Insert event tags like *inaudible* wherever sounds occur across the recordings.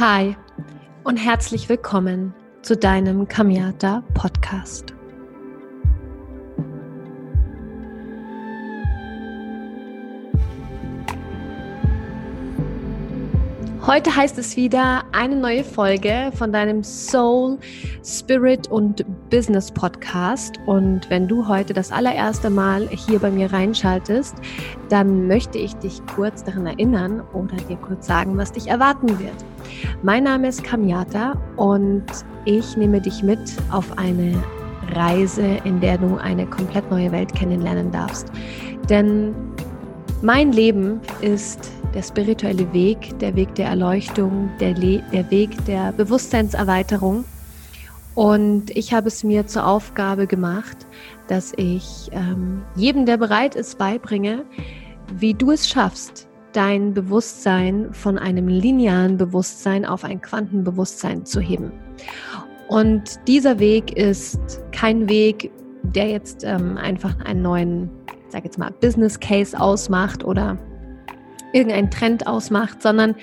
Hi und herzlich willkommen zu deinem Kamiata Podcast. Heute heißt es wieder eine neue Folge von deinem Soul, Spirit und Business Podcast. Und wenn du heute das allererste Mal hier bei mir reinschaltest, dann möchte ich dich kurz daran erinnern oder dir kurz sagen, was dich erwarten wird. Mein Name ist Kamiata und ich nehme dich mit auf eine Reise, in der du eine komplett neue Welt kennenlernen darfst. Denn mein Leben ist der spirituelle Weg, der Weg der Erleuchtung, der, Le der Weg der Bewusstseinserweiterung. Und ich habe es mir zur Aufgabe gemacht, dass ich ähm, jedem, der bereit ist, beibringe, wie du es schaffst, dein Bewusstsein von einem linearen Bewusstsein auf ein Quantenbewusstsein zu heben. Und dieser Weg ist kein Weg, der jetzt ähm, einfach einen neuen, sag jetzt mal, Business Case ausmacht oder irgendein Trend ausmacht, sondern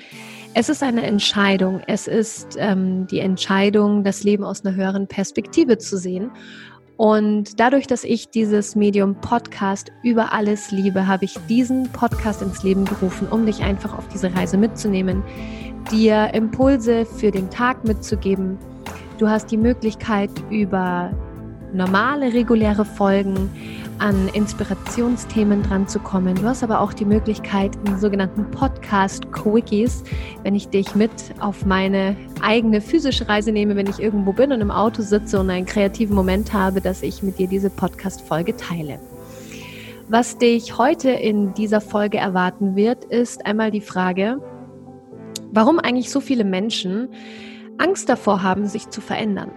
es ist eine Entscheidung. Es ist ähm, die Entscheidung, das Leben aus einer höheren Perspektive zu sehen. Und dadurch, dass ich dieses Medium Podcast über alles liebe, habe ich diesen Podcast ins Leben gerufen, um dich einfach auf diese Reise mitzunehmen, dir Impulse für den Tag mitzugeben. Du hast die Möglichkeit, über normale, reguläre Folgen an Inspirationsthemen dran zu kommen. Du hast aber auch die Möglichkeit, in sogenannten Podcast-Quickies, wenn ich dich mit auf meine eigene physische Reise nehme, wenn ich irgendwo bin und im Auto sitze und einen kreativen Moment habe, dass ich mit dir diese Podcast-Folge teile. Was dich heute in dieser Folge erwarten wird, ist einmal die Frage, warum eigentlich so viele Menschen Angst davor haben, sich zu verändern.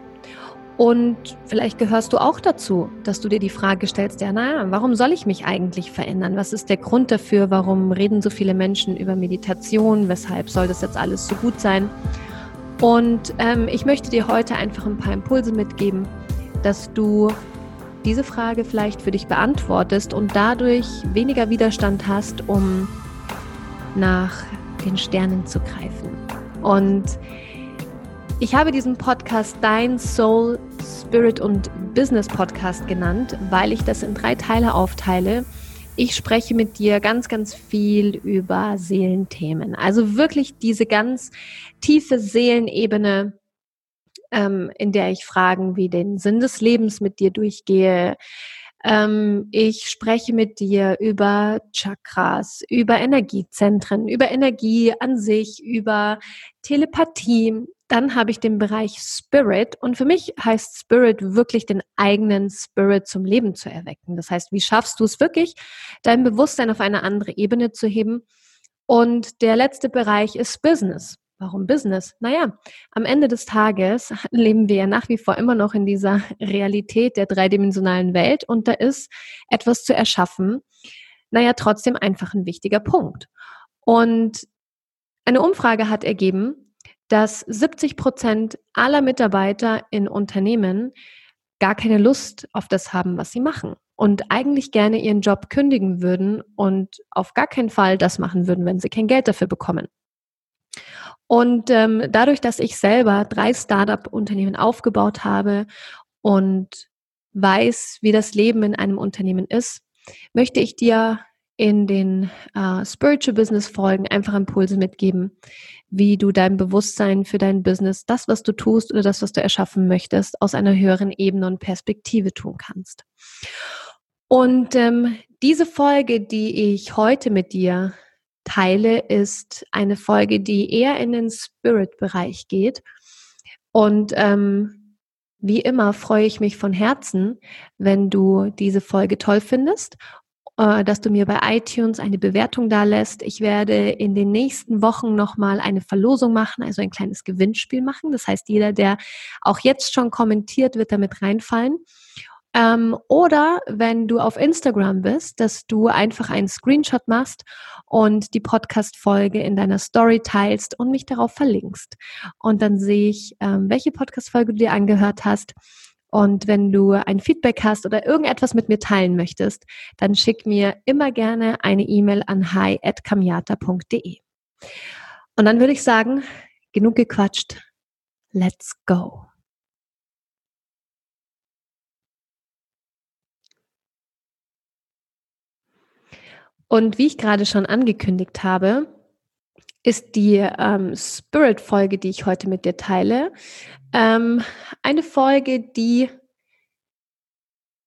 Und vielleicht gehörst du auch dazu, dass du dir die Frage stellst, ja, naja, warum soll ich mich eigentlich verändern? Was ist der Grund dafür? Warum reden so viele Menschen über Meditation? Weshalb soll das jetzt alles so gut sein? Und ähm, ich möchte dir heute einfach ein paar Impulse mitgeben, dass du diese Frage vielleicht für dich beantwortest und dadurch weniger Widerstand hast, um nach den Sternen zu greifen. Und ich habe diesen Podcast Dein Soul, Spirit und Business Podcast genannt, weil ich das in drei Teile aufteile. Ich spreche mit dir ganz, ganz viel über Seelenthemen. Also wirklich diese ganz tiefe Seelenebene, ähm, in der ich Fragen wie den Sinn des Lebens mit dir durchgehe. Ähm, ich spreche mit dir über Chakras, über Energiezentren, über Energie an sich, über Telepathie, dann habe ich den Bereich Spirit und für mich heißt Spirit wirklich den eigenen Spirit zum Leben zu erwecken. Das heißt, wie schaffst du es wirklich, dein Bewusstsein auf eine andere Ebene zu heben? Und der letzte Bereich ist Business. Warum Business? Naja, am Ende des Tages *laughs* leben wir ja nach wie vor immer noch in dieser *laughs* Realität der dreidimensionalen Welt und da ist etwas zu erschaffen, naja, trotzdem einfach ein wichtiger Punkt. Und eine Umfrage hat ergeben, dass 70 Prozent aller Mitarbeiter in Unternehmen gar keine Lust auf das haben, was sie machen und eigentlich gerne ihren Job kündigen würden und auf gar keinen Fall das machen würden, wenn sie kein Geld dafür bekommen. Und ähm, dadurch, dass ich selber drei Startup-Unternehmen aufgebaut habe und weiß, wie das Leben in einem Unternehmen ist, möchte ich dir in den äh, Spiritual Business Folgen einfach Impulse mitgeben, wie du dein Bewusstsein für dein Business, das, was du tust oder das, was du erschaffen möchtest, aus einer höheren Ebene und Perspektive tun kannst. Und ähm, diese Folge, die ich heute mit dir teile, ist eine Folge, die eher in den Spirit-Bereich geht. Und ähm, wie immer freue ich mich von Herzen, wenn du diese Folge toll findest dass du mir bei iTunes eine Bewertung da lässt. Ich werde in den nächsten Wochen nochmal eine Verlosung machen, also ein kleines Gewinnspiel machen. Das heißt, jeder, der auch jetzt schon kommentiert, wird damit reinfallen. Ähm, oder wenn du auf Instagram bist, dass du einfach einen Screenshot machst und die Podcast-Folge in deiner Story teilst und mich darauf verlinkst. Und dann sehe ich, ähm, welche Podcast-Folge du dir angehört hast und wenn du ein Feedback hast oder irgendetwas mit mir teilen möchtest, dann schick mir immer gerne eine E-Mail an hi@kamiata.de. Und dann würde ich sagen, genug gequatscht. Let's go. Und wie ich gerade schon angekündigt habe, ist die ähm, Spirit-Folge, die ich heute mit dir teile, ähm, eine Folge, die,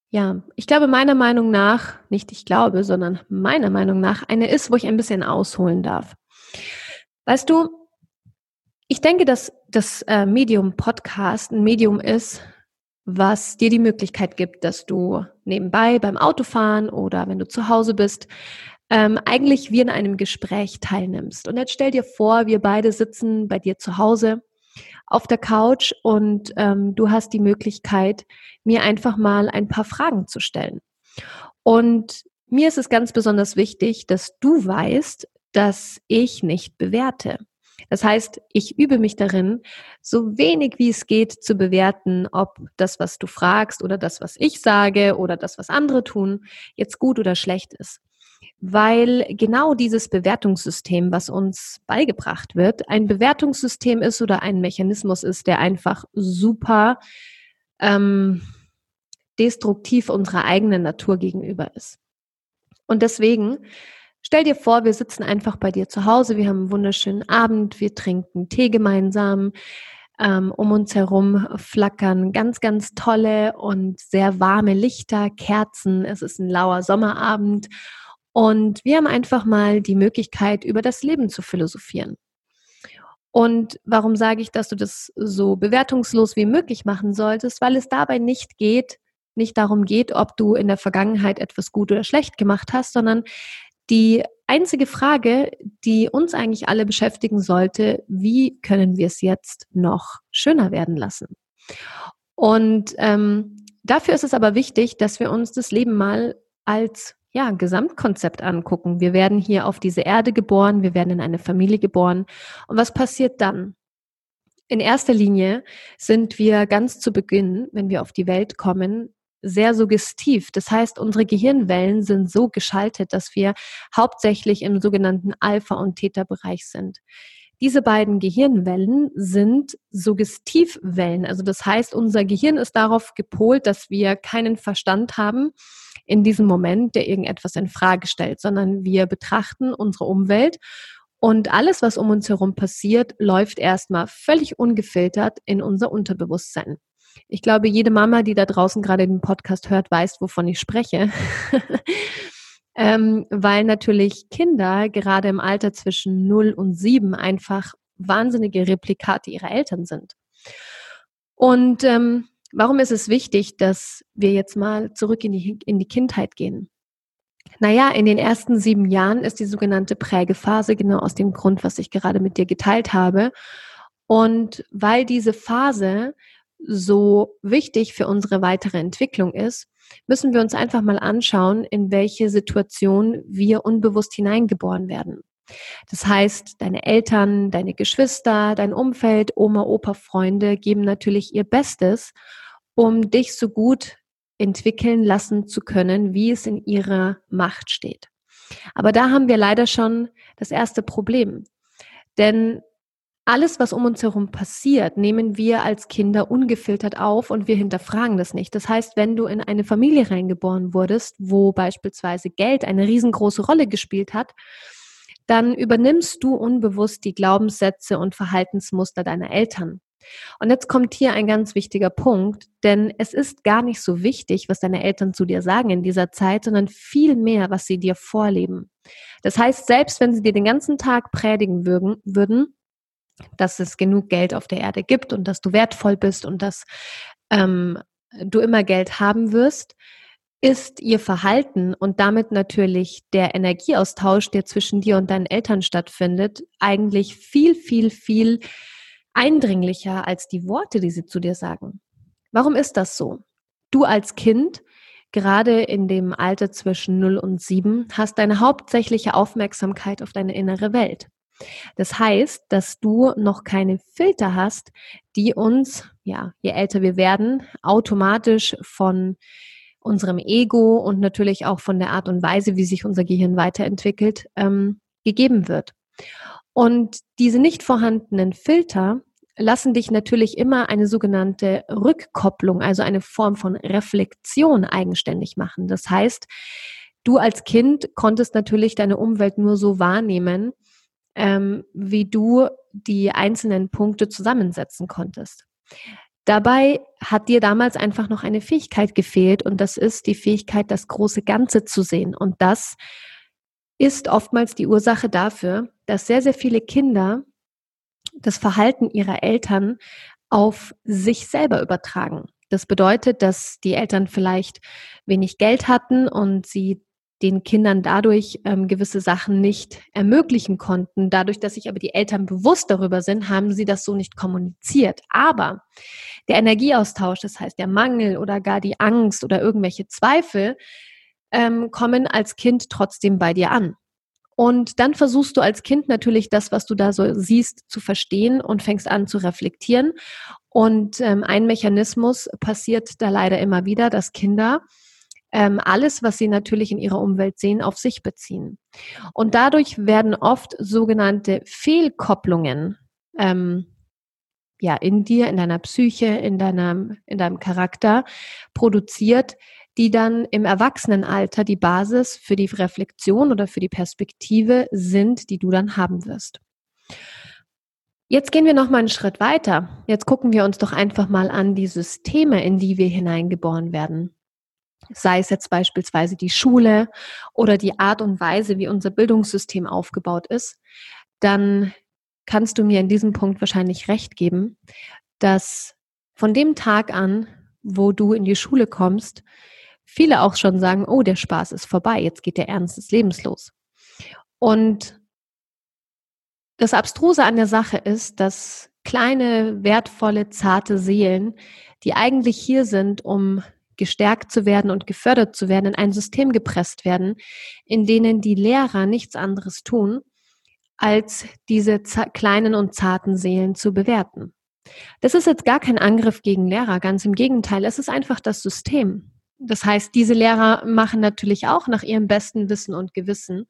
ja, ich glaube meiner Meinung nach, nicht ich glaube, sondern meiner Meinung nach eine ist, wo ich ein bisschen ausholen darf. Weißt du, ich denke, dass das äh, Medium Podcast ein Medium ist, was dir die Möglichkeit gibt, dass du nebenbei beim Autofahren oder wenn du zu Hause bist, ähm, eigentlich wie in einem Gespräch teilnimmst. Und jetzt stell dir vor, wir beide sitzen bei dir zu Hause auf der Couch und ähm, du hast die Möglichkeit, mir einfach mal ein paar Fragen zu stellen. Und mir ist es ganz besonders wichtig, dass du weißt, dass ich nicht bewerte. Das heißt, ich übe mich darin, so wenig wie es geht zu bewerten, ob das, was du fragst oder das, was ich sage oder das, was andere tun, jetzt gut oder schlecht ist weil genau dieses Bewertungssystem, was uns beigebracht wird, ein Bewertungssystem ist oder ein Mechanismus ist, der einfach super ähm, destruktiv unserer eigenen Natur gegenüber ist. Und deswegen Stell dir vor, wir sitzen einfach bei dir zu Hause, wir haben einen wunderschönen Abend, wir trinken Tee gemeinsam, ähm, um uns herum flackern ganz, ganz tolle und sehr warme Lichter, Kerzen, es ist ein lauer Sommerabend und wir haben einfach mal die Möglichkeit, über das Leben zu philosophieren. Und warum sage ich, dass du das so bewertungslos wie möglich machen solltest? Weil es dabei nicht geht, nicht darum geht, ob du in der Vergangenheit etwas gut oder schlecht gemacht hast, sondern die einzige Frage, die uns eigentlich alle beschäftigen sollte, wie können wir es jetzt noch schöner werden lassen? Und ähm, dafür ist es aber wichtig, dass wir uns das Leben mal als ja, Gesamtkonzept angucken. Wir werden hier auf diese Erde geboren, wir werden in eine Familie geboren. Und was passiert dann? In erster Linie sind wir ganz zu Beginn, wenn wir auf die Welt kommen, sehr suggestiv. Das heißt, unsere Gehirnwellen sind so geschaltet, dass wir hauptsächlich im sogenannten Alpha- und Theta-Bereich sind. Diese beiden Gehirnwellen sind Suggestivwellen. Also das heißt, unser Gehirn ist darauf gepolt, dass wir keinen Verstand haben, in diesem Moment, der irgendetwas in Frage stellt, sondern wir betrachten unsere Umwelt und alles, was um uns herum passiert, läuft erstmal völlig ungefiltert in unser Unterbewusstsein. Ich glaube, jede Mama, die da draußen gerade den Podcast hört, weiß, wovon ich spreche. *laughs* ähm, weil natürlich Kinder gerade im Alter zwischen 0 und 7 einfach wahnsinnige Replikate ihrer Eltern sind. Und ähm, Warum ist es wichtig, dass wir jetzt mal zurück in die, in die Kindheit gehen? Naja, in den ersten sieben Jahren ist die sogenannte Prägephase genau aus dem Grund, was ich gerade mit dir geteilt habe. Und weil diese Phase so wichtig für unsere weitere Entwicklung ist, müssen wir uns einfach mal anschauen, in welche Situation wir unbewusst hineingeboren werden. Das heißt, deine Eltern, deine Geschwister, dein Umfeld, Oma, Opa, Freunde geben natürlich ihr Bestes, um dich so gut entwickeln lassen zu können, wie es in ihrer Macht steht. Aber da haben wir leider schon das erste Problem. Denn alles, was um uns herum passiert, nehmen wir als Kinder ungefiltert auf und wir hinterfragen das nicht. Das heißt, wenn du in eine Familie reingeboren wurdest, wo beispielsweise Geld eine riesengroße Rolle gespielt hat, dann übernimmst du unbewusst die Glaubenssätze und Verhaltensmuster deiner Eltern. Und jetzt kommt hier ein ganz wichtiger Punkt, denn es ist gar nicht so wichtig, was deine Eltern zu dir sagen in dieser Zeit, sondern viel mehr, was sie dir vorleben. Das heißt, selbst wenn sie dir den ganzen Tag predigen würden, dass es genug Geld auf der Erde gibt und dass du wertvoll bist und dass ähm, du immer Geld haben wirst, ist ihr Verhalten und damit natürlich der Energieaustausch, der zwischen dir und deinen Eltern stattfindet, eigentlich viel, viel, viel eindringlicher als die Worte, die sie zu dir sagen. Warum ist das so? Du als Kind, gerade in dem Alter zwischen 0 und 7, hast deine hauptsächliche Aufmerksamkeit auf deine innere Welt. Das heißt, dass du noch keine Filter hast, die uns, ja, je älter wir werden, automatisch von unserem Ego und natürlich auch von der Art und Weise, wie sich unser Gehirn weiterentwickelt, ähm, gegeben wird. Und diese nicht vorhandenen Filter lassen dich natürlich immer eine sogenannte Rückkopplung, also eine Form von Reflexion eigenständig machen. Das heißt, du als Kind konntest natürlich deine Umwelt nur so wahrnehmen, ähm, wie du die einzelnen Punkte zusammensetzen konntest. Dabei hat dir damals einfach noch eine Fähigkeit gefehlt und das ist die Fähigkeit, das große Ganze zu sehen. Und das ist oftmals die Ursache dafür, dass sehr, sehr viele Kinder das Verhalten ihrer Eltern auf sich selber übertragen. Das bedeutet, dass die Eltern vielleicht wenig Geld hatten und sie den Kindern dadurch ähm, gewisse Sachen nicht ermöglichen konnten. Dadurch, dass sich aber die Eltern bewusst darüber sind, haben sie das so nicht kommuniziert. Aber der Energieaustausch, das heißt der Mangel oder gar die Angst oder irgendwelche Zweifel, ähm, kommen als Kind trotzdem bei dir an. Und dann versuchst du als Kind natürlich das, was du da so siehst, zu verstehen und fängst an zu reflektieren. Und ähm, ein Mechanismus passiert da leider immer wieder, dass Kinder ähm, alles, was sie natürlich in ihrer Umwelt sehen, auf sich beziehen. Und dadurch werden oft sogenannte Fehlkopplungen ähm, ja, in dir, in deiner Psyche, in deinem, in deinem Charakter produziert, die dann im Erwachsenenalter die Basis für die Reflexion oder für die Perspektive sind, die du dann haben wirst. Jetzt gehen wir noch mal einen Schritt weiter. Jetzt gucken wir uns doch einfach mal an die Systeme, in die wir hineingeboren werden. Sei es jetzt beispielsweise die Schule oder die Art und Weise, wie unser Bildungssystem aufgebaut ist, dann kannst du mir in diesem Punkt wahrscheinlich recht geben, dass von dem Tag an, wo du in die Schule kommst, viele auch schon sagen, oh, der Spaß ist vorbei, jetzt geht der Ernst des Lebens los. Und das Abstruse an der Sache ist, dass kleine, wertvolle, zarte Seelen, die eigentlich hier sind, um gestärkt zu werden und gefördert zu werden, in ein System gepresst werden, in denen die Lehrer nichts anderes tun, als diese kleinen und zarten Seelen zu bewerten. Das ist jetzt gar kein Angriff gegen Lehrer, ganz im Gegenteil, es ist einfach das System. Das heißt, diese Lehrer machen natürlich auch nach ihrem besten Wissen und Gewissen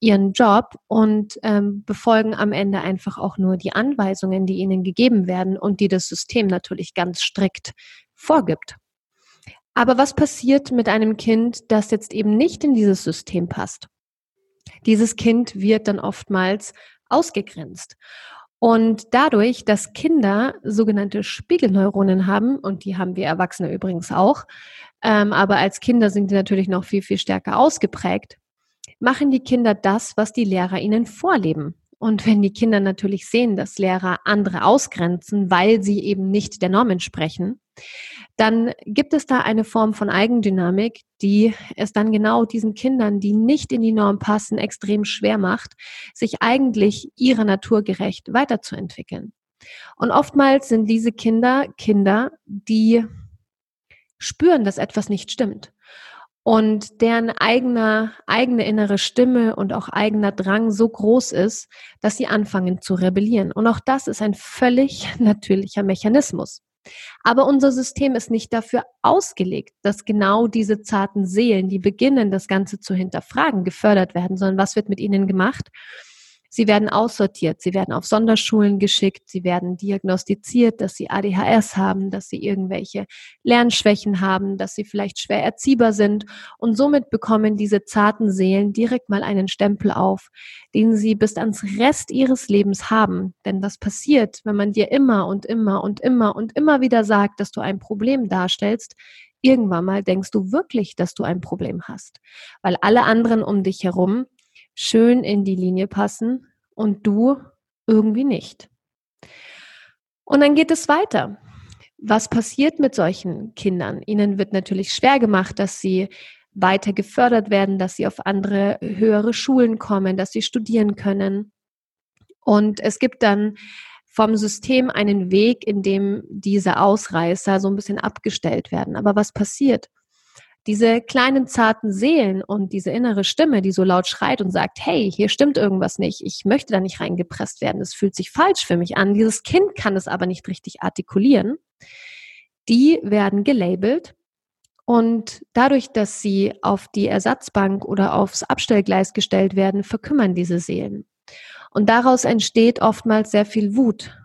ihren Job und ähm, befolgen am Ende einfach auch nur die Anweisungen, die ihnen gegeben werden und die das System natürlich ganz strikt vorgibt. Aber was passiert mit einem Kind, das jetzt eben nicht in dieses System passt? Dieses Kind wird dann oftmals ausgegrenzt. Und dadurch, dass Kinder sogenannte Spiegelneuronen haben, und die haben wir Erwachsene übrigens auch, ähm, aber als Kinder sind die natürlich noch viel, viel stärker ausgeprägt, machen die Kinder das, was die Lehrer ihnen vorleben. Und wenn die Kinder natürlich sehen, dass Lehrer andere ausgrenzen, weil sie eben nicht der Norm entsprechen, dann gibt es da eine Form von Eigendynamik, die es dann genau diesen Kindern, die nicht in die Norm passen, extrem schwer macht, sich eigentlich ihrer Natur gerecht weiterzuentwickeln. Und oftmals sind diese Kinder Kinder, die spüren, dass etwas nicht stimmt. Und deren eigener, eigene innere Stimme und auch eigener Drang so groß ist, dass sie anfangen zu rebellieren. Und auch das ist ein völlig *laughs* natürlicher Mechanismus. Aber unser System ist nicht dafür ausgelegt, dass genau diese zarten Seelen, die beginnen, das Ganze zu hinterfragen, gefördert werden, sondern was wird mit ihnen gemacht? Sie werden aussortiert, sie werden auf Sonderschulen geschickt, sie werden diagnostiziert, dass sie ADHS haben, dass sie irgendwelche Lernschwächen haben, dass sie vielleicht schwer erziehbar sind und somit bekommen diese zarten Seelen direkt mal einen Stempel auf, den sie bis ans Rest ihres Lebens haben. Denn was passiert, wenn man dir immer und immer und immer und immer wieder sagt, dass du ein Problem darstellst, irgendwann mal denkst du wirklich, dass du ein Problem hast, weil alle anderen um dich herum schön in die Linie passen und du irgendwie nicht. Und dann geht es weiter. Was passiert mit solchen Kindern? Ihnen wird natürlich schwer gemacht, dass sie weiter gefördert werden, dass sie auf andere höhere Schulen kommen, dass sie studieren können. Und es gibt dann vom System einen Weg, in dem diese Ausreißer so ein bisschen abgestellt werden. Aber was passiert? Diese kleinen zarten Seelen und diese innere Stimme, die so laut schreit und sagt, hey, hier stimmt irgendwas nicht, ich möchte da nicht reingepresst werden, es fühlt sich falsch für mich an, dieses Kind kann es aber nicht richtig artikulieren, die werden gelabelt und dadurch, dass sie auf die Ersatzbank oder aufs Abstellgleis gestellt werden, verkümmern diese Seelen. Und daraus entsteht oftmals sehr viel Wut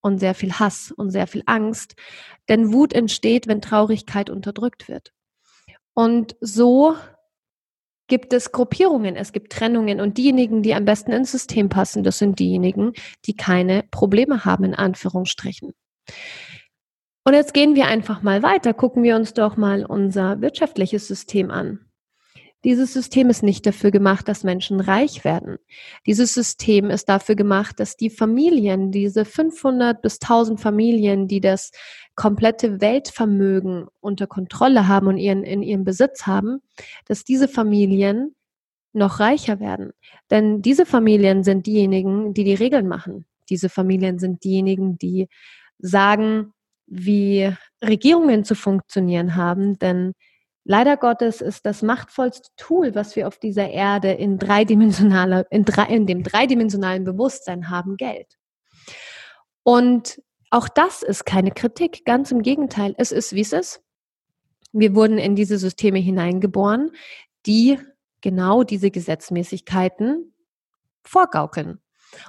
und sehr viel Hass und sehr viel Angst. Denn Wut entsteht, wenn Traurigkeit unterdrückt wird. Und so gibt es Gruppierungen, es gibt Trennungen und diejenigen, die am besten ins System passen, das sind diejenigen, die keine Probleme haben, in Anführungsstrichen. Und jetzt gehen wir einfach mal weiter, gucken wir uns doch mal unser wirtschaftliches System an. Dieses System ist nicht dafür gemacht, dass Menschen reich werden. Dieses System ist dafür gemacht, dass die Familien, diese 500 bis 1000 Familien, die das komplette Weltvermögen unter Kontrolle haben und ihren, in ihrem Besitz haben, dass diese Familien noch reicher werden. Denn diese Familien sind diejenigen, die die Regeln machen. Diese Familien sind diejenigen, die sagen, wie Regierungen zu funktionieren haben. Denn Leider Gottes ist das machtvollste Tool, was wir auf dieser Erde in dreidimensionaler, in, drei, in dem dreidimensionalen Bewusstsein haben, Geld. Und auch das ist keine Kritik, ganz im Gegenteil. Es ist, wie es ist. Wir wurden in diese Systeme hineingeboren, die genau diese Gesetzmäßigkeiten vorgaukeln.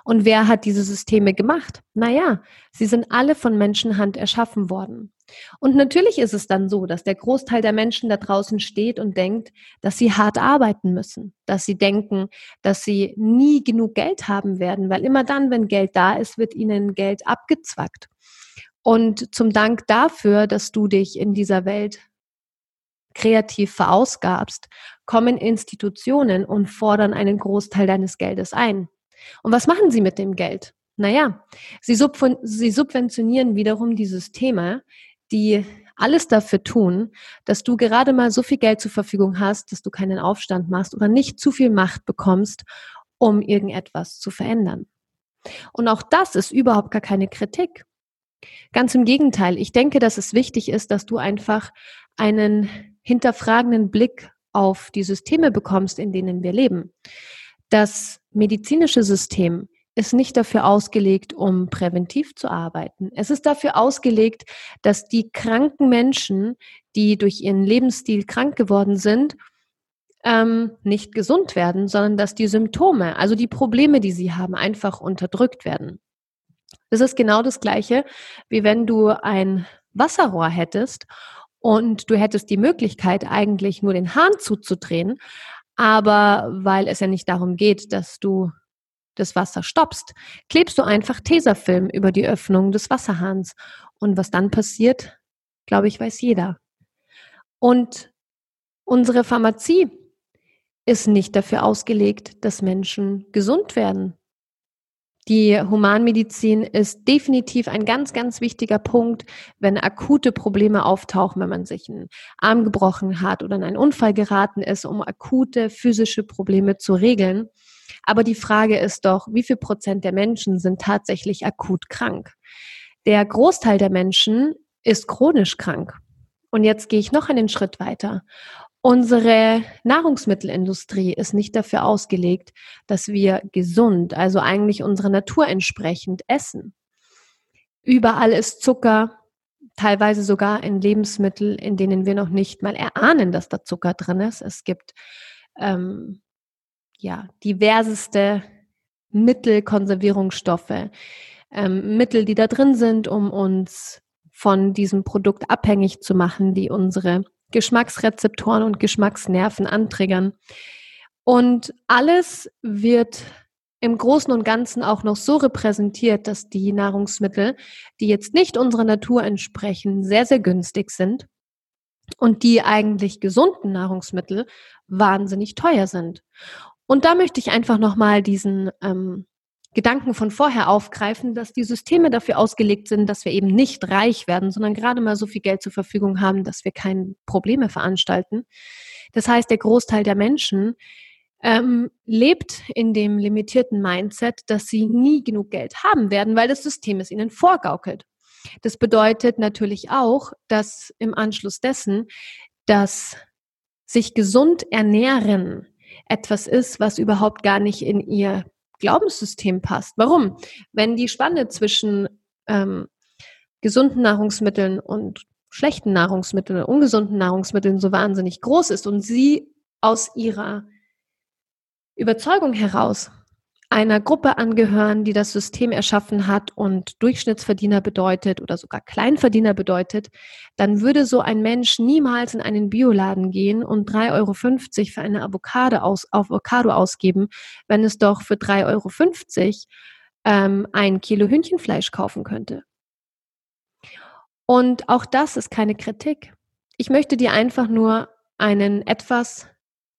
Und wer hat diese Systeme gemacht? Naja, sie sind alle von Menschenhand erschaffen worden. Und natürlich ist es dann so, dass der Großteil der Menschen da draußen steht und denkt, dass sie hart arbeiten müssen, dass sie denken, dass sie nie genug Geld haben werden, weil immer dann, wenn Geld da ist, wird ihnen Geld abgezwackt. Und zum Dank dafür, dass du dich in dieser Welt kreativ verausgabst, kommen Institutionen und fordern einen Großteil deines Geldes ein. Und was machen sie mit dem Geld? Naja, sie, subventionieren wiederum die Systeme, die alles dafür tun, dass du gerade mal so viel Geld zur Verfügung hast, dass du keinen Aufstand machst oder nicht zu viel Macht bekommst, um irgendetwas zu verändern. Und auch das ist überhaupt gar keine Kritik. Ganz im Gegenteil, ich denke, dass es wichtig ist, dass du einfach einen hinterfragenden Blick auf die Systeme bekommst, in denen wir leben. Das medizinische System ist nicht dafür ausgelegt, um präventiv zu arbeiten. Es ist dafür ausgelegt, dass die kranken Menschen, die durch ihren Lebensstil krank geworden sind, ähm, nicht gesund werden, sondern dass die Symptome, also die Probleme, die sie haben, einfach unterdrückt werden. Das ist genau das Gleiche, wie wenn du ein Wasserrohr hättest und du hättest die Möglichkeit, eigentlich nur den Hahn zuzudrehen, aber weil es ja nicht darum geht, dass du das Wasser stoppst, klebst du einfach Tesafilm über die Öffnung des Wasserhahns. Und was dann passiert, glaube ich, weiß jeder. Und unsere Pharmazie ist nicht dafür ausgelegt, dass Menschen gesund werden. Die Humanmedizin ist definitiv ein ganz, ganz wichtiger Punkt, wenn akute Probleme auftauchen, wenn man sich einen Arm gebrochen hat oder in einen Unfall geraten ist, um akute physische Probleme zu regeln. Aber die Frage ist doch, wie viel Prozent der Menschen sind tatsächlich akut krank? Der Großteil der Menschen ist chronisch krank. Und jetzt gehe ich noch einen Schritt weiter. Unsere Nahrungsmittelindustrie ist nicht dafür ausgelegt, dass wir gesund, also eigentlich unserer Natur entsprechend essen. Überall ist Zucker, teilweise sogar in Lebensmitteln, in denen wir noch nicht mal erahnen, dass da Zucker drin ist. Es gibt ähm, ja, diverseste Mittel, Konservierungsstoffe, ähm, Mittel, die da drin sind, um uns von diesem Produkt abhängig zu machen, die unsere Geschmacksrezeptoren und Geschmacksnerven antriggern. Und alles wird im Großen und Ganzen auch noch so repräsentiert, dass die Nahrungsmittel, die jetzt nicht unserer Natur entsprechen, sehr, sehr günstig sind und die eigentlich gesunden Nahrungsmittel wahnsinnig teuer sind. Und da möchte ich einfach nochmal diesen ähm, Gedanken von vorher aufgreifen, dass die Systeme dafür ausgelegt sind, dass wir eben nicht reich werden, sondern gerade mal so viel Geld zur Verfügung haben, dass wir keine Probleme veranstalten. Das heißt, der Großteil der Menschen ähm, lebt in dem limitierten Mindset, dass sie nie genug Geld haben werden, weil das System es ihnen vorgaukelt. Das bedeutet natürlich auch, dass im Anschluss dessen, dass sich gesund ernähren etwas ist, was überhaupt gar nicht in ihr Glaubenssystem passt. Warum? Wenn die Spanne zwischen ähm, gesunden Nahrungsmitteln und schlechten Nahrungsmitteln, ungesunden Nahrungsmitteln so wahnsinnig groß ist und sie aus ihrer Überzeugung heraus einer Gruppe angehören, die das System erschaffen hat und Durchschnittsverdiener bedeutet oder sogar Kleinverdiener bedeutet, dann würde so ein Mensch niemals in einen Bioladen gehen und 3,50 Euro für eine Avocado, aus, Avocado ausgeben, wenn es doch für 3,50 Euro ähm, ein Kilo Hühnchenfleisch kaufen könnte. Und auch das ist keine Kritik. Ich möchte dir einfach nur einen etwas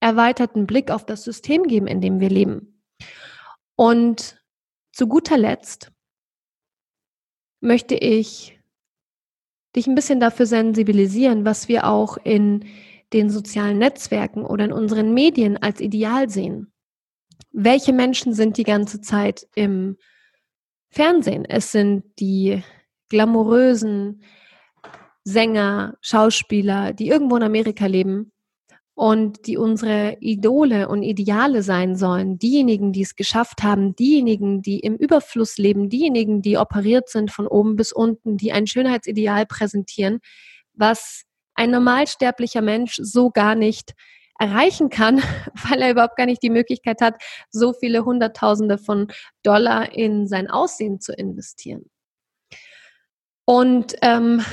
erweiterten Blick auf das System geben, in dem wir leben. Und zu guter Letzt möchte ich dich ein bisschen dafür sensibilisieren, was wir auch in den sozialen Netzwerken oder in unseren Medien als Ideal sehen. Welche Menschen sind die ganze Zeit im Fernsehen? Es sind die glamourösen Sänger, Schauspieler, die irgendwo in Amerika leben und die unsere Idole und Ideale sein sollen, diejenigen, die es geschafft haben, diejenigen, die im Überfluss leben, diejenigen, die operiert sind von oben bis unten, die ein Schönheitsideal präsentieren, was ein normalsterblicher Mensch so gar nicht erreichen kann, *laughs* weil er überhaupt gar nicht die Möglichkeit hat, so viele Hunderttausende von Dollar in sein Aussehen zu investieren. Und ähm,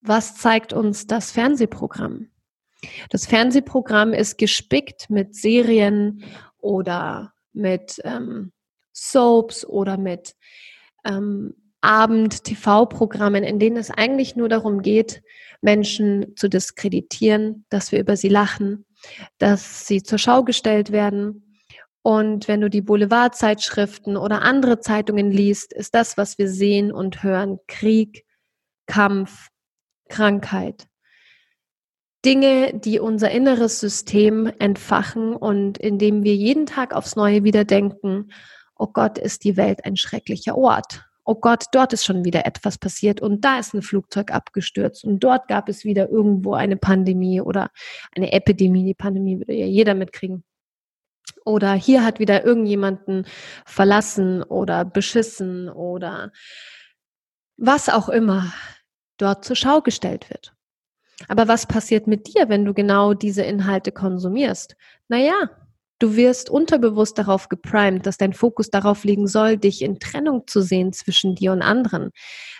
was zeigt uns das Fernsehprogramm? Das Fernsehprogramm ist gespickt mit Serien oder mit ähm, Soaps oder mit ähm, Abend-TV-Programmen, in denen es eigentlich nur darum geht, Menschen zu diskreditieren, dass wir über sie lachen, dass sie zur Schau gestellt werden. Und wenn du die Boulevardzeitschriften oder andere Zeitungen liest, ist das, was wir sehen und hören, Krieg, Kampf, Krankheit. Dinge, die unser inneres System entfachen und indem wir jeden Tag aufs Neue wieder denken, oh Gott, ist die Welt ein schrecklicher Ort. Oh Gott, dort ist schon wieder etwas passiert und da ist ein Flugzeug abgestürzt und dort gab es wieder irgendwo eine Pandemie oder eine Epidemie. Die Pandemie würde ja jeder mitkriegen. Oder hier hat wieder irgendjemanden verlassen oder beschissen oder was auch immer dort zur Schau gestellt wird. Aber was passiert mit dir, wenn du genau diese Inhalte konsumierst? Naja, du wirst unterbewusst darauf geprimed, dass dein Fokus darauf liegen soll, dich in Trennung zu sehen zwischen dir und anderen.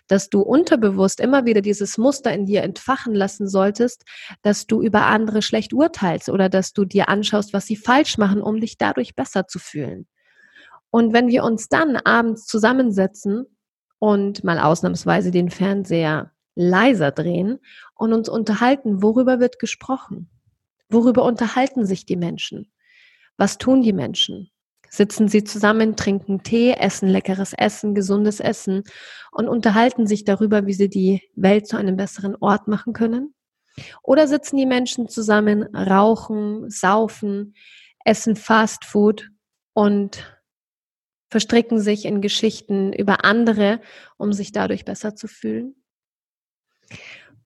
Dass du unterbewusst immer wieder dieses Muster in dir entfachen lassen solltest, dass du über andere schlecht urteilst oder dass du dir anschaust, was sie falsch machen, um dich dadurch besser zu fühlen. Und wenn wir uns dann abends zusammensetzen und mal ausnahmsweise den Fernseher leiser drehen und uns unterhalten, worüber wird gesprochen? Worüber unterhalten sich die Menschen? Was tun die Menschen? Sitzen sie zusammen, trinken Tee, essen leckeres Essen, gesundes Essen und unterhalten sich darüber, wie sie die Welt zu einem besseren Ort machen können? Oder sitzen die Menschen zusammen, rauchen, saufen, essen Fast Food und verstricken sich in Geschichten über andere, um sich dadurch besser zu fühlen?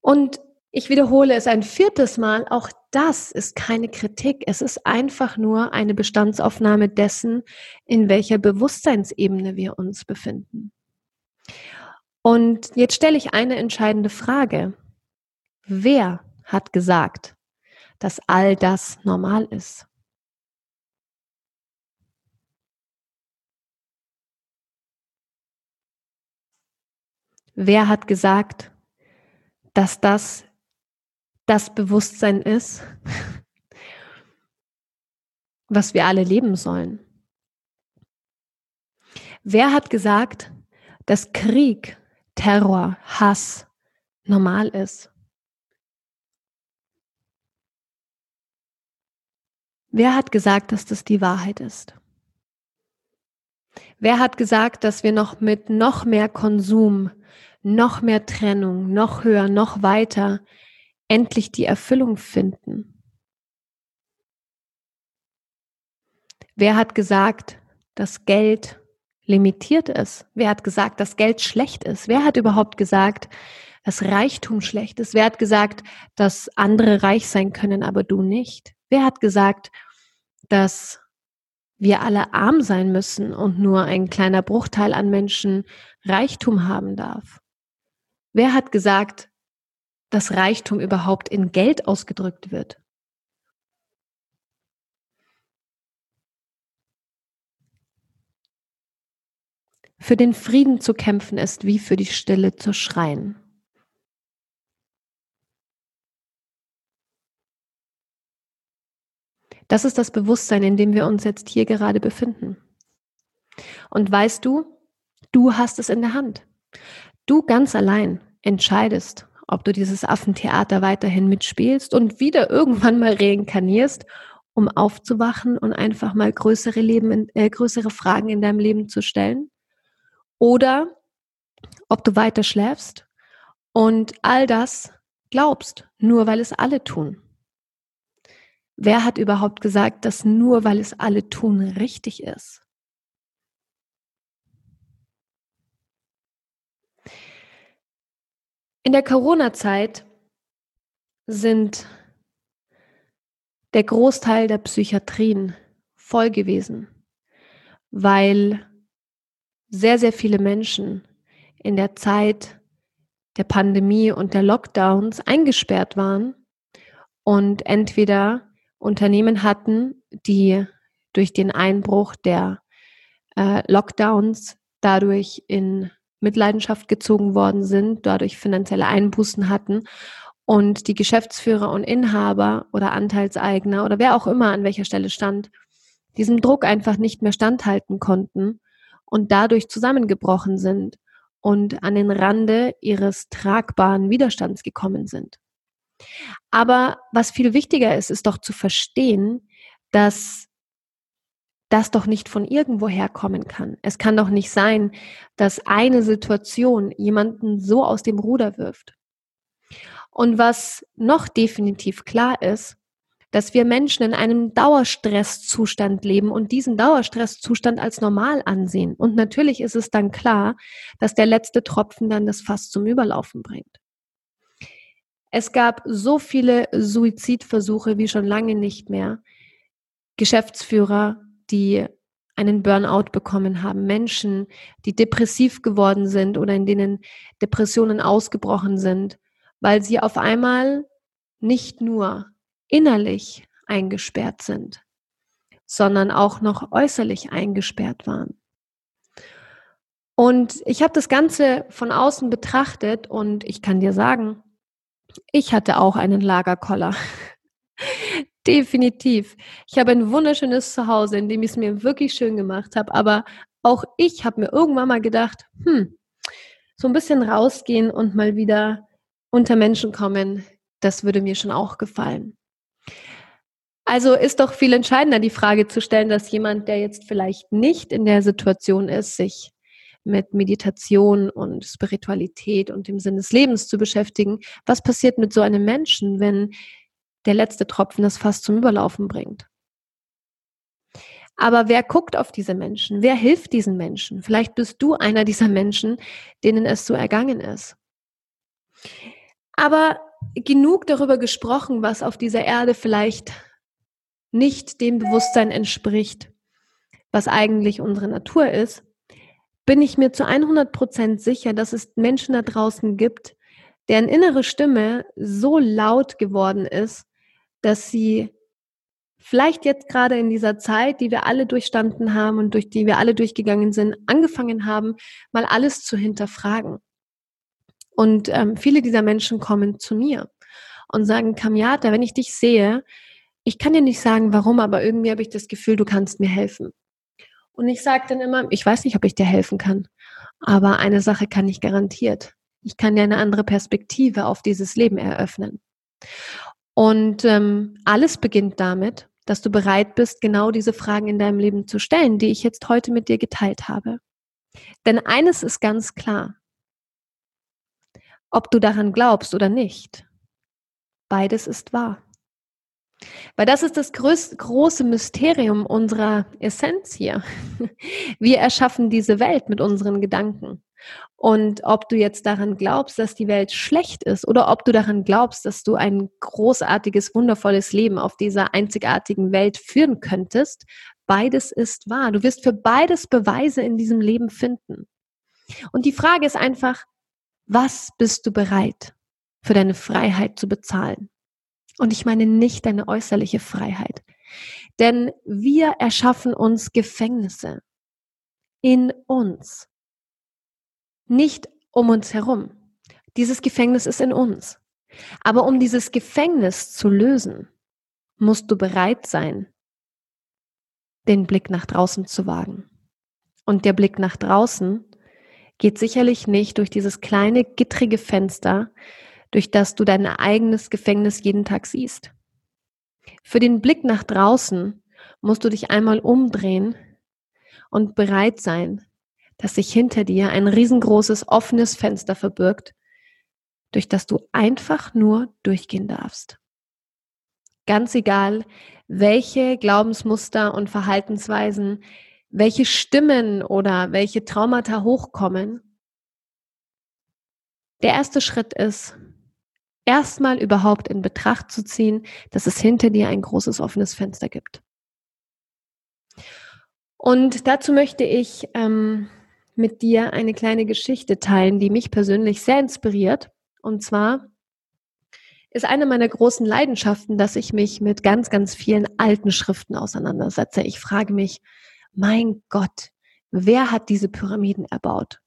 Und ich wiederhole es ein viertes Mal, auch das ist keine Kritik. Es ist einfach nur eine Bestandsaufnahme dessen, in welcher Bewusstseinsebene wir uns befinden. Und jetzt stelle ich eine entscheidende Frage. Wer hat gesagt, dass all das normal ist? Wer hat gesagt, dass das das Bewusstsein ist, *laughs* was wir alle leben sollen. Wer hat gesagt, dass Krieg, Terror, Hass normal ist? Wer hat gesagt, dass das die Wahrheit ist? Wer hat gesagt, dass wir noch mit noch mehr Konsum noch mehr Trennung, noch höher, noch weiter endlich die Erfüllung finden? Wer hat gesagt, dass Geld limitiert ist? Wer hat gesagt, dass Geld schlecht ist? Wer hat überhaupt gesagt, dass Reichtum schlecht ist? Wer hat gesagt, dass andere reich sein können, aber du nicht? Wer hat gesagt, dass wir alle arm sein müssen und nur ein kleiner Bruchteil an Menschen Reichtum haben darf? Wer hat gesagt, dass Reichtum überhaupt in Geld ausgedrückt wird? für den Frieden zu kämpfen ist, wie für die Stille zu schreien. Das ist das Bewusstsein, in dem wir uns jetzt hier gerade befinden. Und weißt du, du hast es in der Hand. Du ganz allein entscheidest, ob du dieses Affentheater weiterhin mitspielst und wieder *laughs* irgendwann mal reinkarnierst, um aufzuwachen und einfach mal größere, Leben, äh, größere Fragen in deinem Leben zu stellen. Oder ob du weiter schläfst und all das glaubst, nur weil es alle tun. Wer hat überhaupt gesagt, dass nur weil es alle tun richtig ist? In der Corona-Zeit sind der Großteil der Psychiatrien voll gewesen, weil sehr, sehr viele Menschen in der Zeit der Pandemie und der Lockdowns eingesperrt waren und entweder Unternehmen hatten, die durch den Einbruch der äh, Lockdowns dadurch in Mitleidenschaft gezogen worden sind, dadurch finanzielle Einbußen hatten und die Geschäftsführer und Inhaber oder Anteilseigner oder wer auch immer an welcher Stelle stand, diesem Druck einfach nicht mehr standhalten konnten und dadurch zusammengebrochen sind und an den Rande ihres tragbaren Widerstands gekommen sind. Aber was viel wichtiger ist, ist doch zu verstehen, dass das doch nicht von irgendwoher kommen kann. Es kann doch nicht sein, dass eine Situation jemanden so aus dem Ruder wirft. Und was noch definitiv klar ist, dass wir Menschen in einem Dauerstresszustand leben und diesen Dauerstresszustand als normal ansehen. Und natürlich ist es dann klar, dass der letzte Tropfen dann das Fass zum Überlaufen bringt. Es gab so viele Suizidversuche wie schon lange nicht mehr. Geschäftsführer, die einen Burnout bekommen haben, Menschen, die depressiv geworden sind oder in denen Depressionen ausgebrochen sind, weil sie auf einmal nicht nur innerlich eingesperrt sind, sondern auch noch äußerlich eingesperrt waren. Und ich habe das Ganze von außen betrachtet und ich kann dir sagen, ich hatte auch einen Lagerkoller. *laughs* Definitiv. Ich habe ein wunderschönes Zuhause, in dem ich es mir wirklich schön gemacht habe. Aber auch ich habe mir irgendwann mal gedacht, hm, so ein bisschen rausgehen und mal wieder unter Menschen kommen, das würde mir schon auch gefallen. Also ist doch viel entscheidender, die Frage zu stellen, dass jemand, der jetzt vielleicht nicht in der Situation ist, sich mit Meditation und Spiritualität und dem Sinn des Lebens zu beschäftigen. Was passiert mit so einem Menschen, wenn der letzte Tropfen das fast zum Überlaufen bringt? Aber wer guckt auf diese Menschen? Wer hilft diesen Menschen? Vielleicht bist du einer dieser Menschen, denen es so ergangen ist. Aber genug darüber gesprochen, was auf dieser Erde vielleicht nicht dem Bewusstsein entspricht, was eigentlich unsere Natur ist bin ich mir zu 100 Prozent sicher, dass es Menschen da draußen gibt, deren innere Stimme so laut geworden ist, dass sie vielleicht jetzt gerade in dieser Zeit, die wir alle durchstanden haben und durch die wir alle durchgegangen sind, angefangen haben, mal alles zu hinterfragen. Und ähm, viele dieser Menschen kommen zu mir und sagen, Kamiata, wenn ich dich sehe, ich kann dir nicht sagen, warum, aber irgendwie habe ich das Gefühl, du kannst mir helfen. Und ich sage dann immer, ich weiß nicht, ob ich dir helfen kann, aber eine Sache kann ich garantiert. Ich kann dir eine andere Perspektive auf dieses Leben eröffnen. Und ähm, alles beginnt damit, dass du bereit bist, genau diese Fragen in deinem Leben zu stellen, die ich jetzt heute mit dir geteilt habe. Denn eines ist ganz klar, ob du daran glaubst oder nicht, beides ist wahr. Weil das ist das größte, große Mysterium unserer Essenz hier. *laughs* Wir erschaffen diese Welt mit unseren Gedanken. Und ob du jetzt daran glaubst, dass die Welt schlecht ist oder ob du daran glaubst, dass du ein großartiges, wundervolles Leben auf dieser einzigartigen Welt führen könntest, beides ist wahr. Du wirst für beides Beweise in diesem Leben finden. Und die Frage ist einfach, was bist du bereit für deine Freiheit zu bezahlen? Und ich meine nicht deine äußerliche Freiheit. Denn wir erschaffen uns Gefängnisse in uns. Nicht um uns herum. Dieses Gefängnis ist in uns. Aber um dieses Gefängnis zu lösen, musst du bereit sein, den Blick nach draußen zu wagen. Und der Blick nach draußen geht sicherlich nicht durch dieses kleine, gittrige Fenster, durch das du dein eigenes Gefängnis jeden Tag siehst. Für den Blick nach draußen musst du dich einmal umdrehen und bereit sein, dass sich hinter dir ein riesengroßes offenes Fenster verbirgt, durch das du einfach nur durchgehen darfst. Ganz egal, welche Glaubensmuster und Verhaltensweisen, welche Stimmen oder welche Traumata hochkommen. Der erste Schritt ist, erstmal überhaupt in Betracht zu ziehen, dass es hinter dir ein großes offenes Fenster gibt. Und dazu möchte ich ähm, mit dir eine kleine Geschichte teilen, die mich persönlich sehr inspiriert. Und zwar ist eine meiner großen Leidenschaften, dass ich mich mit ganz, ganz vielen alten Schriften auseinandersetze. Ich frage mich, mein Gott, wer hat diese Pyramiden erbaut?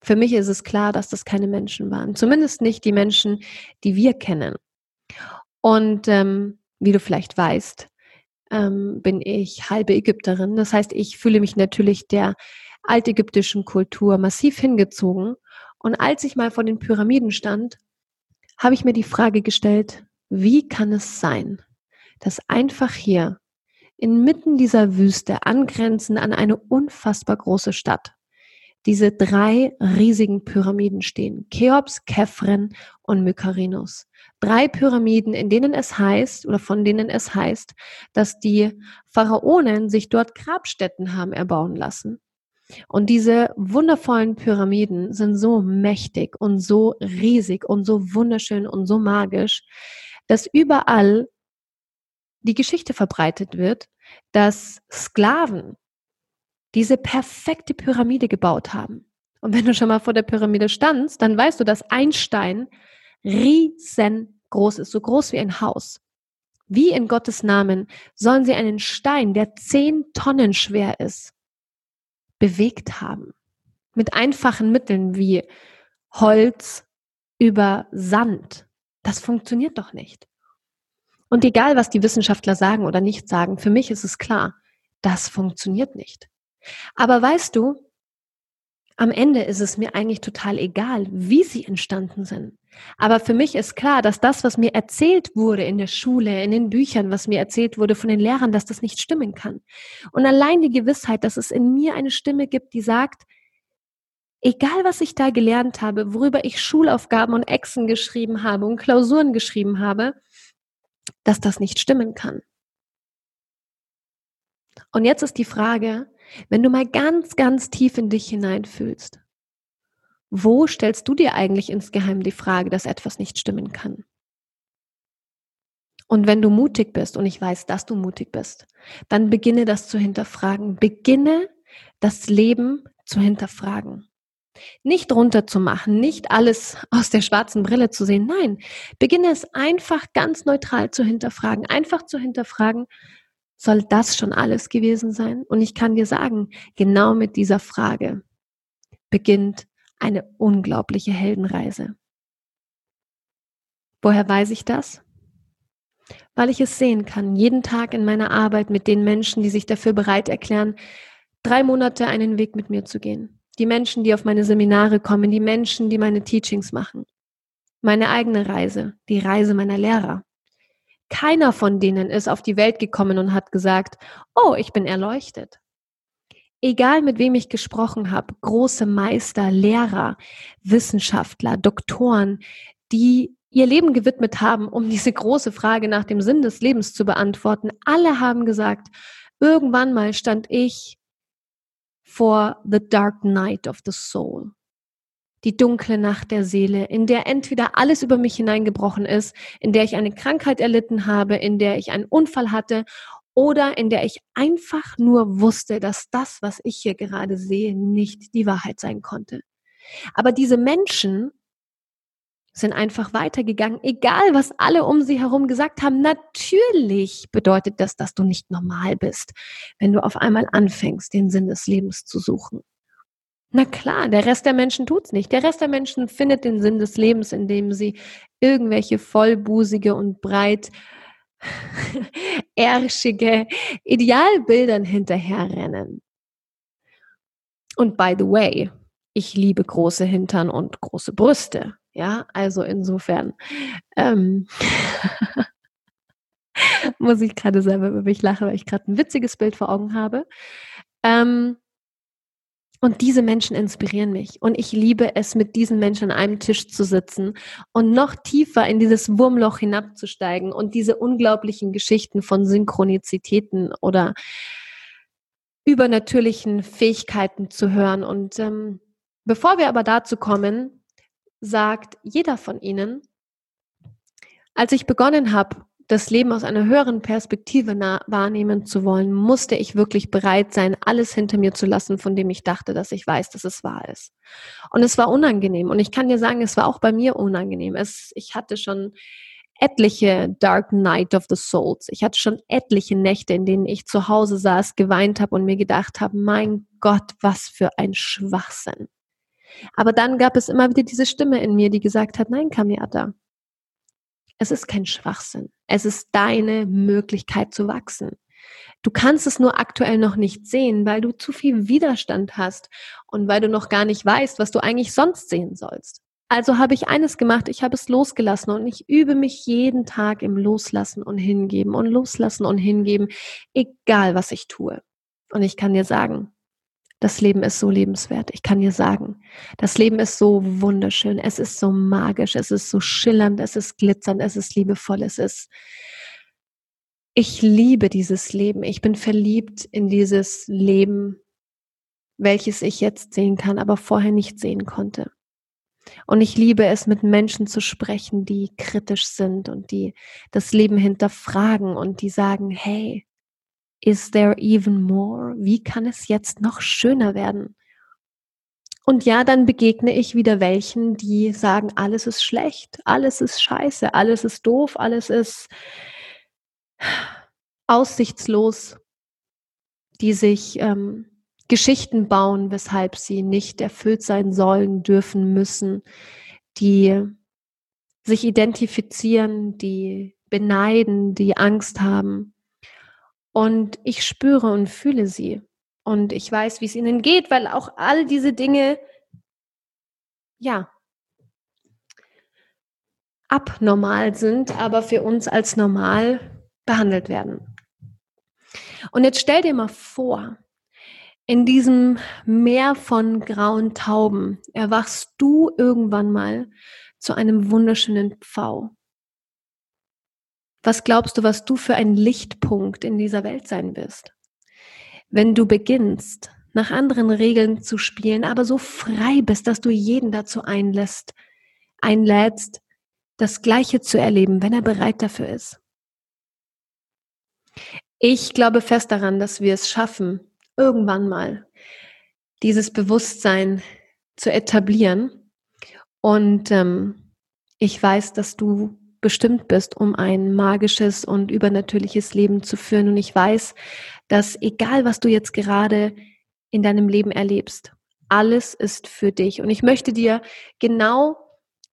Für mich ist es klar, dass das keine Menschen waren. Zumindest nicht die Menschen, die wir kennen. Und ähm, wie du vielleicht weißt, ähm, bin ich halbe Ägypterin. Das heißt, ich fühle mich natürlich der altägyptischen Kultur massiv hingezogen. Und als ich mal vor den Pyramiden stand, habe ich mir die Frage gestellt, wie kann es sein, dass einfach hier inmitten dieser Wüste angrenzend an eine unfassbar große Stadt diese drei riesigen Pyramiden stehen. Cheops, Kefren und Mykarinos. Drei Pyramiden, in denen es heißt oder von denen es heißt, dass die Pharaonen sich dort Grabstätten haben erbauen lassen. Und diese wundervollen Pyramiden sind so mächtig und so riesig und so wunderschön und so magisch, dass überall die Geschichte verbreitet wird, dass Sklaven diese perfekte Pyramide gebaut haben. Und wenn du schon mal vor der Pyramide standst, dann weißt du, dass ein Stein riesengroß ist, so groß wie ein Haus. Wie in Gottes Namen sollen sie einen Stein, der zehn Tonnen schwer ist, bewegt haben. Mit einfachen Mitteln wie Holz über Sand. Das funktioniert doch nicht. Und egal, was die Wissenschaftler sagen oder nicht sagen, für mich ist es klar, das funktioniert nicht. Aber weißt du, am Ende ist es mir eigentlich total egal, wie sie entstanden sind. Aber für mich ist klar, dass das, was mir erzählt wurde in der Schule, in den Büchern, was mir erzählt wurde von den Lehrern, dass das nicht stimmen kann. Und allein die Gewissheit, dass es in mir eine Stimme gibt, die sagt, egal was ich da gelernt habe, worüber ich Schulaufgaben und Exen geschrieben habe und Klausuren geschrieben habe, dass das nicht stimmen kann. Und jetzt ist die Frage, wenn du mal ganz, ganz tief in dich hineinfühlst, wo stellst du dir eigentlich insgeheim die Frage, dass etwas nicht stimmen kann? Und wenn du mutig bist, und ich weiß, dass du mutig bist, dann beginne das zu hinterfragen. Beginne das Leben zu hinterfragen. Nicht runterzumachen, nicht alles *laughs* aus der schwarzen Brille zu sehen. Nein, beginne es einfach ganz neutral zu hinterfragen. Einfach zu hinterfragen, soll das schon alles gewesen sein? Und ich kann dir sagen, genau mit dieser Frage beginnt eine unglaubliche Heldenreise. Woher weiß ich das? Weil ich es sehen kann, jeden Tag in meiner Arbeit mit den Menschen, die sich dafür bereit erklären, drei Monate einen Weg mit mir zu gehen. Die Menschen, die auf meine Seminare kommen, die Menschen, die meine Teachings machen. Meine eigene Reise, die Reise meiner Lehrer. Keiner von denen ist auf die Welt gekommen und hat gesagt, oh, ich bin erleuchtet. Egal mit wem ich gesprochen habe, große Meister, Lehrer, Wissenschaftler, Doktoren, die ihr Leben gewidmet haben, um *laughs* diese große Frage nach dem Sinn des Lebens zu beantworten, alle haben gesagt, irgendwann mal stand ich vor the dark night of the soul. Die dunkle Nacht der Seele, in der entweder alles über mich hineingebrochen ist, in der ich eine Krankheit erlitten habe, in der ich einen Unfall hatte oder in der ich einfach nur wusste, dass das, was ich hier gerade sehe, nicht die Wahrheit sein konnte. Aber diese Menschen sind einfach weitergegangen, egal was alle um sie herum gesagt haben. Natürlich bedeutet das, dass du nicht normal bist, wenn du auf einmal anfängst, den Sinn des Lebens zu suchen. Na klar, der Rest der Menschen tut's nicht. Der Rest der Menschen findet den Sinn des Lebens, indem sie irgendwelche vollbusige und breit *laughs* ärschige Idealbildern hinterherrennen. Und by the way, ich liebe große Hintern und große Brüste. Ja, also insofern ähm, *laughs* muss ich gerade selber über mich lachen, weil ich gerade ein witziges Bild vor Augen habe. Ähm, und diese Menschen inspirieren mich. Und ich liebe es, mit diesen Menschen an einem Tisch zu sitzen und noch tiefer in dieses Wurmloch hinabzusteigen und diese unglaublichen Geschichten von Synchronizitäten oder übernatürlichen Fähigkeiten zu hören. Und ähm, bevor wir aber dazu kommen, sagt jeder von ihnen, als ich begonnen habe, das Leben aus einer höheren Perspektive wahrnehmen zu wollen, musste ich wirklich bereit sein, alles hinter mir zu lassen, von dem ich dachte, dass ich weiß, dass es wahr ist. Und es war unangenehm. Und ich kann dir sagen, es war auch bei mir unangenehm. Es, ich hatte schon etliche Dark Night of the Souls. Ich hatte schon etliche Nächte, in denen ich zu Hause saß, geweint habe und mir gedacht habe, mein Gott, was für ein Schwachsinn. Aber dann gab es immer wieder diese Stimme in mir, die gesagt hat, nein, Kamiata, es ist kein Schwachsinn. Es ist deine Möglichkeit zu wachsen. Du kannst es nur aktuell noch nicht sehen, weil du zu viel Widerstand hast und weil du noch gar nicht weißt, was du eigentlich sonst sehen sollst. Also habe ich eines gemacht, ich habe es losgelassen und ich übe mich jeden Tag im Loslassen und Hingeben und Loslassen und Hingeben, egal was ich tue. Und ich kann dir sagen, das Leben ist so lebenswert. Ich kann dir sagen, das Leben ist so wunderschön. Es ist so magisch. Es ist so schillernd. Es ist glitzernd. Es ist liebevoll. Es ist, ich liebe dieses Leben. Ich bin verliebt in dieses Leben, welches ich jetzt sehen kann, aber vorher nicht sehen konnte. Und ich liebe es, mit Menschen zu sprechen, die kritisch sind und die das Leben hinterfragen und die sagen, hey, Is there even more? Wie kann es jetzt noch schöner werden? Und ja, dann begegne ich wieder welchen, die sagen, alles ist schlecht, alles ist scheiße, alles ist doof, alles ist aussichtslos, die sich ähm, Geschichten bauen, weshalb sie nicht erfüllt sein sollen, dürfen, müssen, die sich identifizieren, die beneiden, die Angst haben. Und ich spüre und fühle sie. Und ich weiß, wie es ihnen geht, weil auch all diese Dinge, ja, abnormal sind, aber für uns als normal behandelt werden. Und jetzt stell dir mal vor, in diesem Meer von grauen Tauben erwachst du irgendwann mal zu einem wunderschönen Pfau. Was glaubst du, was du für ein Lichtpunkt in dieser Welt sein wirst? Wenn du beginnst, nach anderen Regeln zu spielen, aber so frei bist, dass du jeden dazu einlässt, einlädst, das Gleiche zu erleben, wenn er bereit dafür ist. Ich glaube fest daran, dass wir es schaffen, irgendwann mal dieses Bewusstsein zu etablieren. Und ähm, ich weiß, dass du bestimmt bist, um ein magisches und übernatürliches Leben zu führen. Und ich weiß, dass egal, was du jetzt gerade in deinem Leben erlebst, alles ist für dich. Und ich möchte dir genau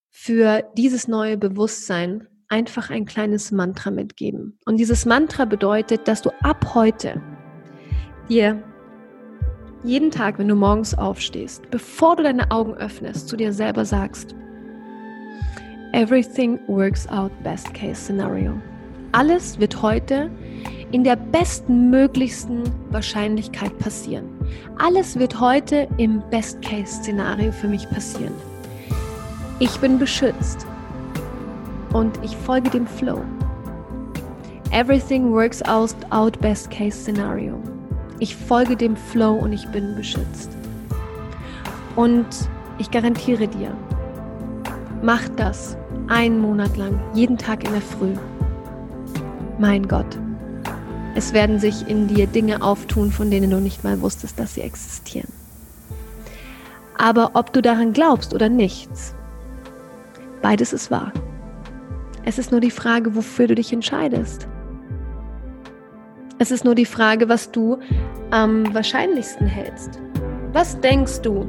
für dieses neue Bewusstsein einfach ein kleines Mantra mitgeben. Und dieses Mantra bedeutet, dass du ab heute dir jeden Tag, wenn du morgens aufstehst, bevor du deine Augen öffnest, zu dir selber sagst, Everything works out best case scenario. Alles wird heute in der bestmöglichsten Wahrscheinlichkeit passieren. Alles wird heute im Best Case Szenario für mich passieren. Ich bin beschützt und ich folge dem Flow. Everything works out, out best case scenario. Ich folge dem Flow und ich bin beschützt. Und ich garantiere dir, mach das einen Monat lang, jeden Tag in der Früh. Mein Gott, es werden sich in dir Dinge auftun, von denen du nicht mal wusstest, dass sie existieren. Aber ob du daran glaubst oder nichts, beides ist wahr. Es ist nur die Frage, wofür du dich entscheidest. Es ist nur die Frage, was du am wahrscheinlichsten hältst. Was denkst du,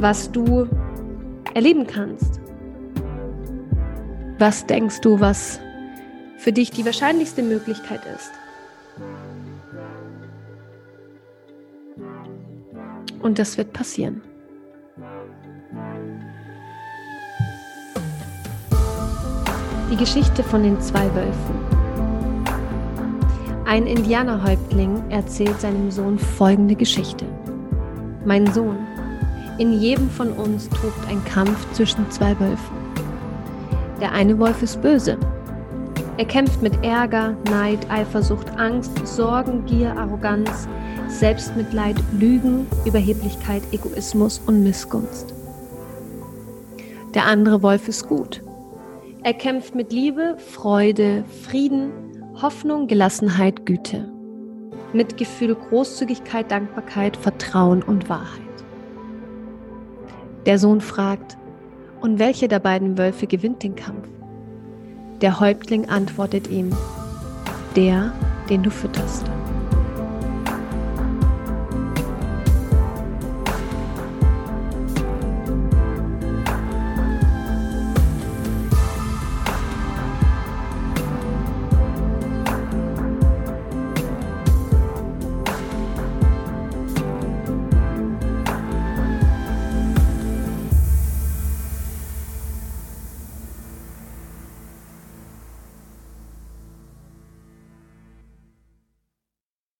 was du erleben kannst? Was denkst du, was für dich die wahrscheinlichste Möglichkeit ist? Und das wird passieren. Die Geschichte von den zwei Wölfen. Ein Indianerhäuptling erzählt seinem Sohn folgende Geschichte. Mein Sohn, in jedem von uns tobt ein Kampf zwischen zwei Wölfen. Der eine Wolf ist böse. Er kämpft mit Ärger, Neid, Eifersucht, Angst, Sorgen, Gier, Arroganz, Selbstmitleid, Lügen, Überheblichkeit, Egoismus und Missgunst. Der andere Wolf ist gut. Er kämpft mit Liebe, Freude, Frieden, Hoffnung, Gelassenheit, Güte. Mitgefühl, Großzügigkeit, Dankbarkeit, Vertrauen und Wahrheit. Der Sohn fragt, und welche der beiden Wölfe gewinnt den Kampf? Der Häuptling antwortet ihm, der, den du fütterst.